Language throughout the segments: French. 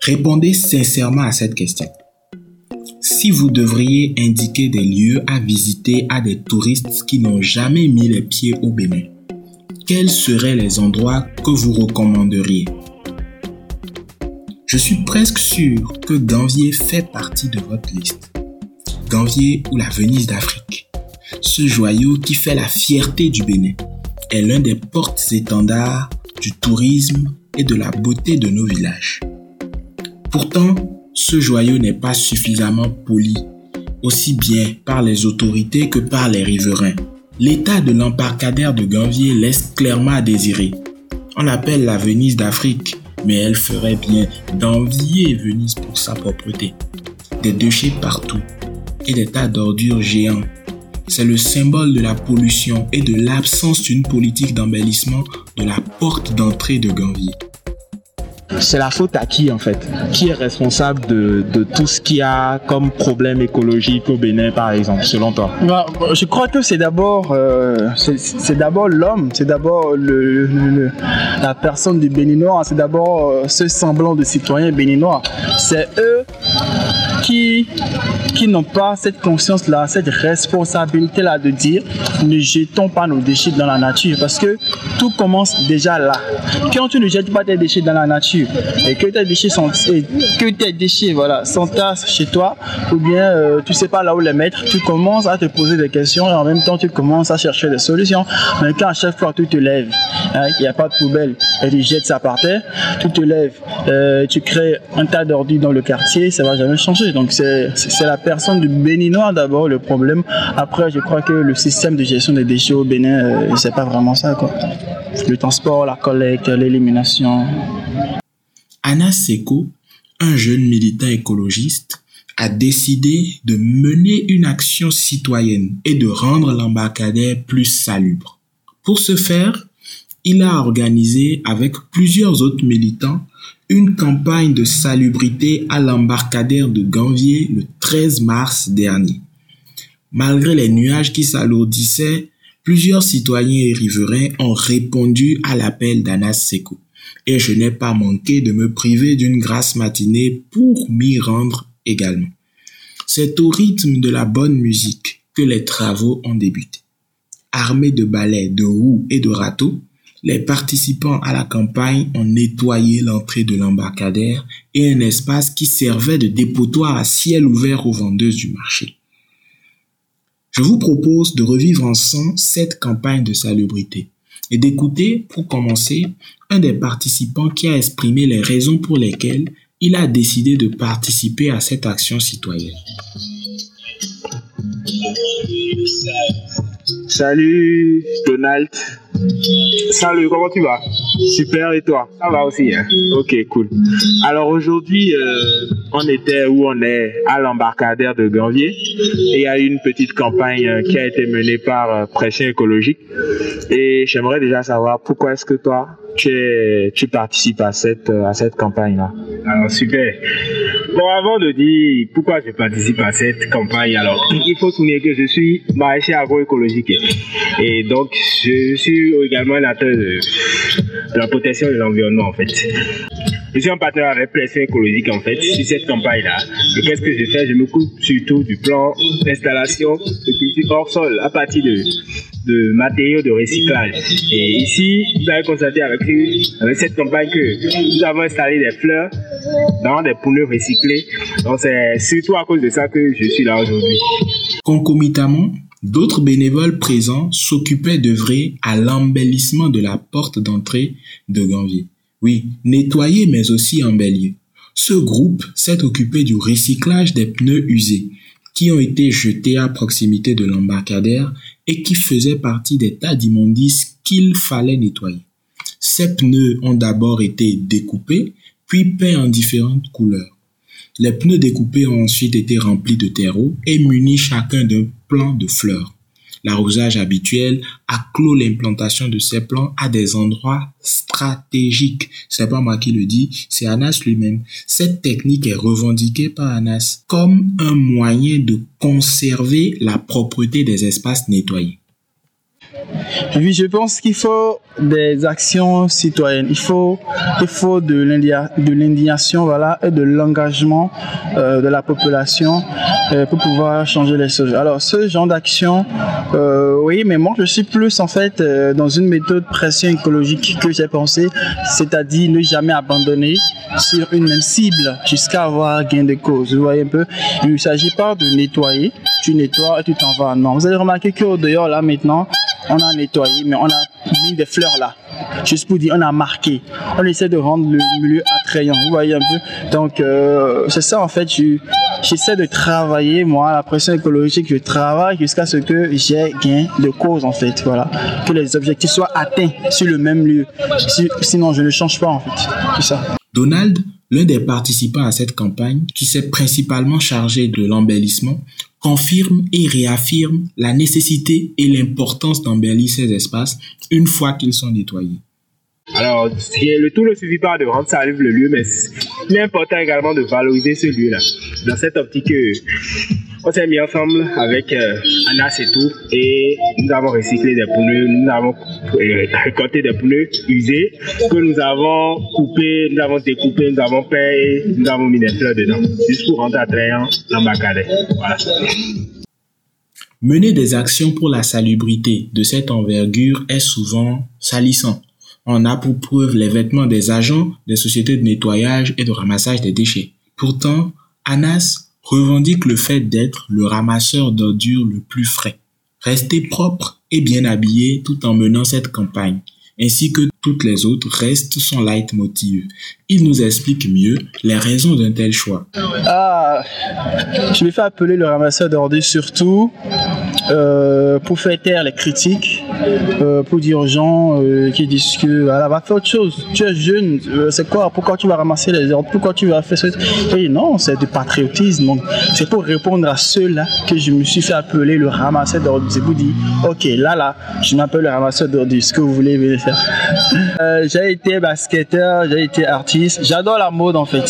Répondez sincèrement à cette question. Si vous devriez indiquer des lieux à visiter à des touristes qui n'ont jamais mis les pieds au Bénin, quels seraient les endroits que vous recommanderiez? Je suis presque sûr que Ganvier fait partie de votre liste. Ganvier ou la Venise d'Afrique. Ce joyau qui fait la fierté du Bénin est l'un des portes-étendards du tourisme et de la beauté de nos villages. Pourtant, ce joyau n'est pas suffisamment poli, aussi bien par les autorités que par les riverains. L'état de l'embarcadère de Ganvier laisse clairement à désirer. On l'appelle la Venise d'Afrique, mais elle ferait bien d'envier Venise pour sa propreté. Des déchets partout et des tas d'ordures géants. C'est le symbole de la pollution et de l'absence d'une politique d'embellissement de la porte d'entrée de Ganvier c'est la faute à qui en fait? Qui est responsable de, tout ce qu'il y a comme problème écologique au Bénin par exemple, selon toi? Bah, Je crois que c'est d'abord euh, c'est d'abord l'homme, c'est d'abord le, la personne du Béninois, c'est d'abord euh, ce semblant de citoyen béninois. C'est eux qui, qui n'ont pas cette conscience-là, cette responsabilité-là de dire ne jetons pas nos déchets dans la nature parce que tout commence déjà là. Quand tu ne jettes pas tes déchets dans la nature et que tes déchets sont que tes déchets voilà s'entassent chez toi ou bien euh, tu sais pas là où les mettre, tu commences à te poser des questions et en même temps tu commences à chercher des solutions. Mais quand à chaque fois tu te lèves, hein, il n'y a pas de poubelle et tu jettes ça par terre, tu te lèves, euh, tu crées un tas d'ordures dans le quartier, ça va jamais changer. Donc c'est la personne du Béninois d'abord le problème. Après, je crois que le système de gestion des déchets au Bénin, euh, c'est pas vraiment ça. Quoi. Le transport, la collecte, l'élimination. Anna Seko, un jeune militant écologiste, a décidé de mener une action citoyenne et de rendre l'embarcadère plus salubre. Pour ce faire, il a organisé avec plusieurs autres militants une campagne de salubrité à l'embarcadère de Ganvier le 13 mars dernier. Malgré les nuages qui s'alourdissaient, plusieurs citoyens et riverains ont répondu à l'appel d'Anas Seko. Et je n'ai pas manqué de me priver d'une grasse matinée pour m'y rendre également. C'est au rythme de la bonne musique que les travaux ont débuté. Armés de balais, de roues et de râteaux, les participants à la campagne ont nettoyé l'entrée de l'embarcadère et un espace qui servait de dépotoir à ciel ouvert aux vendeuses du marché. Je vous propose de revivre ensemble cette campagne de salubrité et d'écouter, pour commencer, un des participants qui a exprimé les raisons pour lesquelles il a décidé de participer à cette action citoyenne. Salut Donald. Salut, comment tu vas? Super, et toi? Ça va aussi. Hein? Ok, cool. Alors aujourd'hui, euh, on était où on est? À l'embarcadère de Ganvier et il y a eu une petite campagne euh, qui a été menée par euh, Pression écologique. Et j'aimerais déjà savoir pourquoi est-ce que toi, tu, tu participes à cette, à cette campagne-là? Alors super. Bon, avant de dire pourquoi je participe à cette campagne, alors il faut souligner que je suis maraîcher agroécologique et donc je suis également un acteur de, la protection de l'environnement en fait. Je suis en partenariat avec Pression écologique en fait sur cette campagne-là. Et qu'est-ce que je fais? Je me coupe surtout du plan d'installation de culture hors sol à partir de, de matériaux de recyclage. Et ici, vous avez constaté avec, cette campagne que nous avons installé des fleurs dans des pneus recyclés. Donc c'est surtout à cause de ça que je suis là aujourd'hui. Concomitamment, D'autres bénévoles présents s'occupaient d'œuvrer à l'embellissement de la porte d'entrée de Ganvier. Oui, nettoyer mais aussi embellir. Ce groupe s'est occupé du recyclage des pneus usés qui ont été jetés à proximité de l'embarcadère et qui faisaient partie des tas d'immondices qu'il fallait nettoyer. Ces pneus ont d'abord été découpés, puis peints en différentes couleurs. Les pneus découpés ont ensuite été remplis de terreau et munis chacun d'un plan de fleurs. L'arrosage habituel a clos l'implantation de ces plants à des endroits stratégiques. C'est pas moi qui le dis, c'est Anas lui-même. Cette technique est revendiquée par Anas comme un moyen de conserver la propreté des espaces nettoyés. Oui, je pense qu'il faut des actions citoyennes. Il faut, il faut de l'indignation, voilà, et de l'engagement euh, de la population euh, pour pouvoir changer les choses. Alors, ce genre d'action, euh, oui, mais moi, je suis plus en fait dans une méthode pression écologique que j'ai pensé, c'est-à-dire ne jamais abandonner sur une même cible jusqu'à avoir gain de cause. Vous voyez un peu, il ne s'agit pas de nettoyer, tu nettoies et tu t'en vas. Non, vous avez remarqué qu'au dehors, là, maintenant, on a nettoyé, mais on a mis des fleurs là. Juste pour dire, on a marqué. On essaie de rendre le milieu attrayant. Vous voyez un peu. Donc, euh, c'est ça, en fait, j'essaie de travailler, moi, la pression écologique, je travaille jusqu'à ce que j'ai gain de cause, en fait. Voilà. Que les objectifs soient atteints sur le même lieu. sinon, je ne change pas, en fait. C'est ça. Donald, l'un des participants à cette campagne, qui s'est principalement chargé de l'embellissement, confirme et réaffirme la nécessité et l'importance d'embellir ces espaces une fois qu'ils sont nettoyés. Alors, le tout ne suffit pas de rendre ça le lieu, mais il est important également de valoriser ce lieu-là. Dans cette optique, on s'est mis ensemble avec euh, Anas et tout, et nous avons recyclé des pneus, nous avons euh, récolté des pneus usés que nous avons coupés, nous avons découpés, nous avons peint et nous avons mis des fleurs dedans, juste pour rendre attrayant l'embacadé. Voilà. Mener des actions pour la salubrité de cette envergure est souvent salissant. On a pour preuve les vêtements des agents des sociétés de nettoyage et de ramassage des déchets. Pourtant, Anas revendique le fait d'être le ramasseur d'ordures le plus frais. Rester propre et bien habillé tout en menant cette campagne, ainsi que toutes les autres restent son leitmotiv. Il nous explique mieux les raisons d'un tel choix. Ah, je vais faire appeler le ramasseur d'ordures surtout euh, pour faire taire les critiques, euh, pour dire aux gens euh, qui disent que voilà, va faire autre chose. Tu es jeune, c'est quoi? Pourquoi tu vas ramasser les ordures Pourquoi tu vas faire ça? Et non, c'est du patriotisme. C'est pour répondre à ceux-là que je me suis fait appeler le ramasseur d'ordures. C'est pour dire, ok, là, là, je m'appelle le ramasseur d'ordures. Ce que vous voulez, venez faire. J'ai été basketteur, j'ai été artiste. J'adore la mode en fait.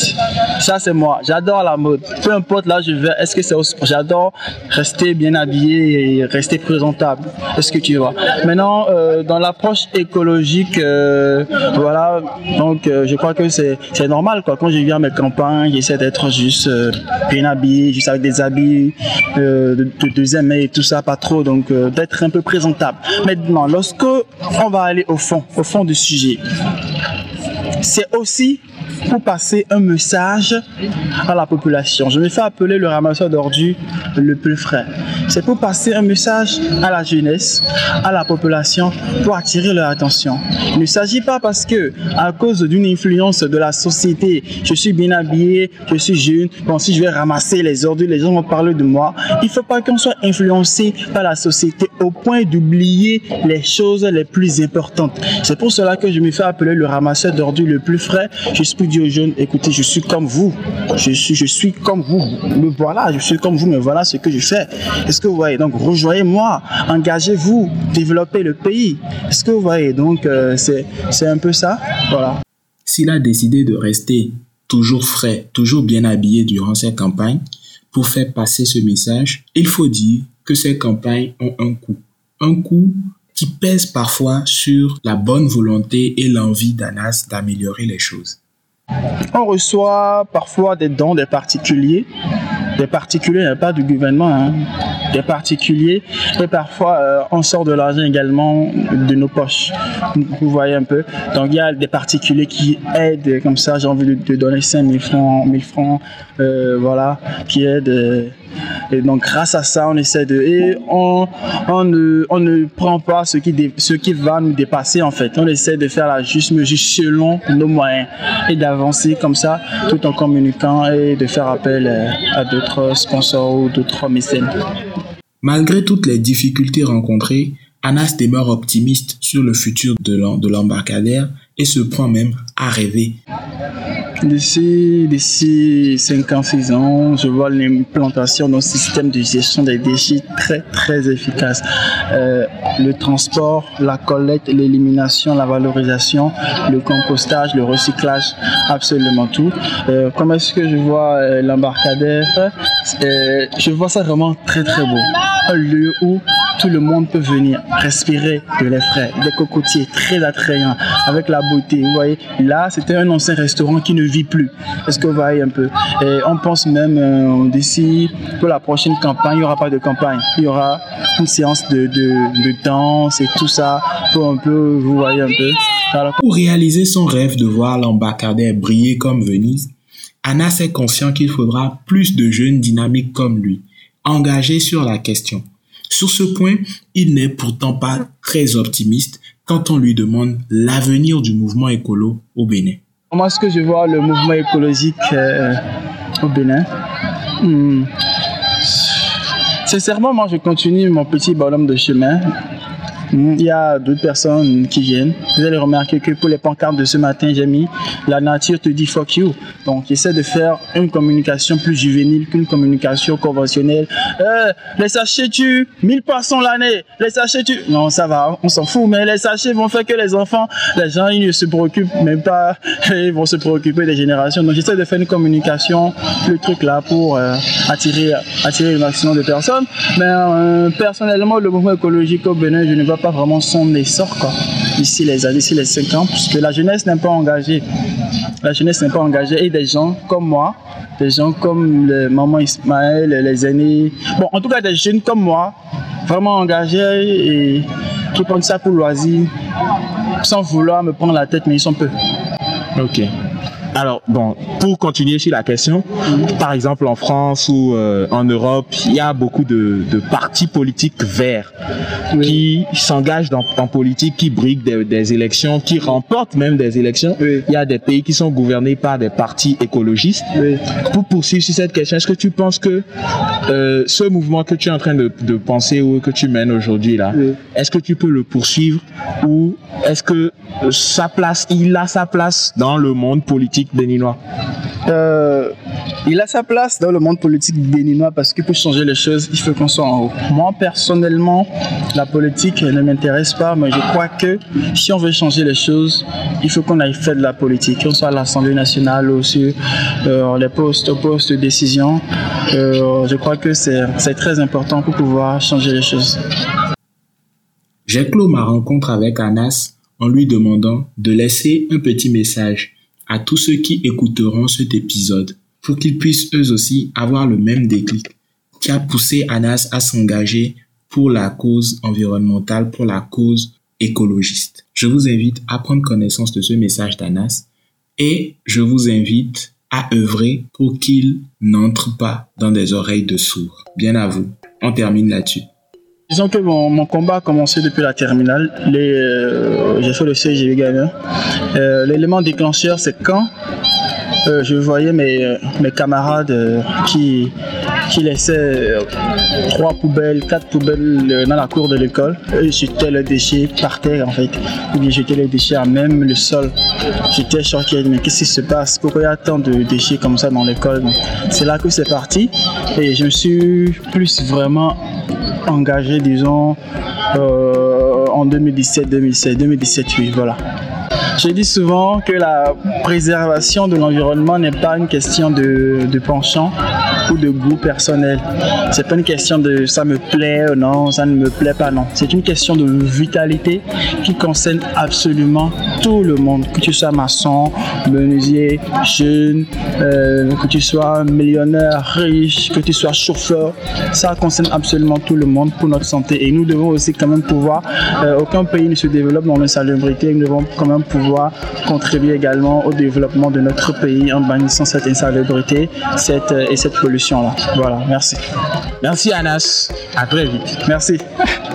Ça, c'est moi. J'adore la mode. Peu importe là, je vais. Est-ce que c'est J'adore rester bien habillé rester présentable. Est-ce que tu vois? Maintenant, euh, dans l'approche écologique, euh, voilà, donc euh, je crois que c'est normal. Quand je viens à mes campagnes, j'essaie d'être juste bien habillé, juste avec des habits de, de deuxième et tout ça, pas trop, donc d'être un peu présentable. Maintenant, lorsque on va aller au fond, au fond du sujet, c'est aussi pour passer un message à la population. Je me fais appeler le ramasseur d'ordures le plus frais. C'est pour passer un message à la jeunesse, à la population, pour attirer leur attention. Il ne s'agit pas parce que, à cause d'une influence de la société, je suis bien habillé, je suis jeune, bon, si je vais ramasser les ordures, les gens vont parler de moi. Il ne faut pas qu'on soit influencé par la société au point d'oublier les choses les plus importantes. C'est pour cela que je me fais appeler le ramasseur d'ordures le plus frais. Dire aux jeunes, écoutez, je suis comme vous. Je suis, je suis comme vous. Me voilà, je suis comme vous, mais voilà ce que je fais. Est-ce que vous voyez Donc, rejoignez-moi, engagez-vous, développez le pays. Est-ce que vous voyez Donc, euh, c'est un peu ça? Voilà. S'il a décidé de rester toujours frais, toujours bien habillé durant cette campagne, pour faire passer ce message, il faut dire que ces campagnes ont un coût. Un coût qui pèse parfois sur la bonne volonté et l'envie d'Anas d'améliorer les choses. On reçoit parfois des dons des particuliers, des particuliers, pas du gouvernement, hein, des particuliers, et parfois euh, on sort de l'argent également de nos poches. Vous voyez un peu. Donc il y a des particuliers qui aident comme ça, j'ai envie de, donner 5 000 francs, 1000 francs, euh, voilà, qui aident. Et donc, grâce à ça, on essaie de. Et on, on, ne, on ne prend pas ce qui, ce qui va nous dépasser, en fait. On essaie de faire la juste mesure selon nos moyens et d'avancer comme ça, tout en communiquant et de faire appel euh, à d'autres sponsors ou d'autres mécènes. Malgré toutes les difficultés rencontrées, Anas demeure optimiste sur le futur de l'embarcadère et se prend même à rêver. D'ici, d'ici 5 ans, 6 ans, je vois l'implantation d'un système de gestion des déchets très, très efficace. Euh, le transport, la collecte, l'élimination, la valorisation, le compostage, le recyclage, absolument tout. Euh, comment est-ce que je vois euh, l'embarcadère? Je vois ça vraiment très, très beau. Un lieu où tout le monde peut venir respirer de l'air frais, des cocotiers très attrayants, avec la beauté. Vous voyez, là, c'était un ancien restaurant qui ne vit plus. Est-ce que vous voyez un peu? Et on pense même euh, d'ici, pour la prochaine campagne, il n'y aura pas de campagne. Il y aura une séance de, de, de danse et tout ça pour un peu, vous voyez un peu. Pour réaliser son rêve de voir l'embarcadère briller comme Venise, Anas est conscient qu'il faudra plus de jeunes dynamiques comme lui, engagés sur la question. Sur ce point, il n'est pourtant pas très optimiste quand on lui demande l'avenir du mouvement écolo au Bénin. Comment est-ce que je vois le mouvement écologique euh, au Bénin? Hmm. Sincèrement, moi, je continue mon petit bonhomme de chemin. Il y a d'autres personnes qui viennent. Vous allez remarquer que pour les pancartes de ce matin, j'ai mis La nature te dit fuck you. Donc, j'essaie de faire une communication plus juvénile qu'une communication conventionnelle. Euh, les sachets tu 1000 poissons l'année. Les sachets tu Non, ça va, on s'en fout. Mais les sachets vont faire que les enfants, les gens, ils ne se préoccupent même pas. Ils vont se préoccuper des générations. Donc, j'essaie de faire une communication, le truc là, pour euh, attirer, attirer le maximum de personnes. Mais euh, personnellement, le mouvement écologique au Bénin, je ne vois pas vraiment son essor quoi, d'ici les années, d'ici les 5 ans, puisque la jeunesse n'est pas engagée. La jeunesse n'est pas engagée et des gens comme moi, des gens comme le maman Ismaël, les aînés, bon, en tout cas des jeunes comme moi, vraiment engagés et qui prennent ça pour loisir, sans vouloir me prendre la tête, mais ils sont peu. Ok. Alors, bon, pour continuer sur la question, par exemple en France ou euh, en Europe, il y a beaucoup de, de partis politiques verts qui s'engagent dans, en politique, qui briguent des, des, élections, qui remportent même des élections. Oui. Il y a des pays qui sont gouvernés par des partis écologistes. Oui. Pour poursuivre sur cette question, est-ce que tu penses que euh, ce mouvement que tu es en train de, de penser ou que tu mènes aujourd'hui là, est-ce que tu peux le poursuivre ou est-ce que sa place, il a sa place dans le monde politique béninois Euh, il a sa place dans le monde politique béninois parce que pour changer les choses, il faut qu'on soit en haut. Moi, personnellement, la politique ne m'intéresse pas, mais je crois que si on veut changer les choses, il faut qu'on aille faire de la politique, qu'on soit à l'Assemblée nationale ou sur euh, les postes, aux postes de décision. Euh, je crois que c'est c'est très important pour pouvoir changer les choses. J'ai clos ma rencontre avec Anas en lui demandant de laisser un petit message à tous ceux qui écouteront cet épisode pour qu'ils puissent eux aussi avoir le même déclic qui a poussé Anas à s'engager pour la cause environnementale, pour la cause écologiste. Je vous invite à prendre connaissance de ce message d'Anas et je vous invite à œuvrer pour qu'il n'entre pas dans des oreilles de sourds. Bien à vous. On termine là-dessus. Disons que mon, combat a commencé depuis la terminale. Les, euh, j'ai fait le CGV gagnant. Euh, L'élément déclencheur, c'est quand euh, je voyais mes, camarades euh, qui, laissaient trois poubelles, quatre poubelles dans la cour de l'école. Eux, jetaient leurs déchets par terre, en fait. Ou bien jetaient les déchets à même le sol. J'étais choqué. Mais qu'est-ce qui se passe? Pourquoi il y a tant de déchets comme ça dans l'école? C'est là que c'est parti. Et je me suis plus vraiment engagé, disons, euh, en 2017-2016. 2017, oui, voilà. Je dis souvent que la préservation de l'environnement n'est pas une question de, de penchant ou de goût personnel. C'est pas une question de ça me plaît ou non, ça ne me plaît pas, non. C'est une question de vitalité qui concerne absolument tout le monde. Que tu sois maçon, menuisier, jeune, euh, que tu sois millionnaire, riche, que tu sois chauffeur, ça concerne absolument tout le monde pour notre santé. Et nous devons aussi quand même pouvoir, euh, aucun pays ne se développe dans l'insalubrité, nous devons quand même pouvoir contribuer également au développement de notre pays en bannissant cette insalubrité cette, euh, et cette Voilà, merci. Merci Anas. À très vite. Merci.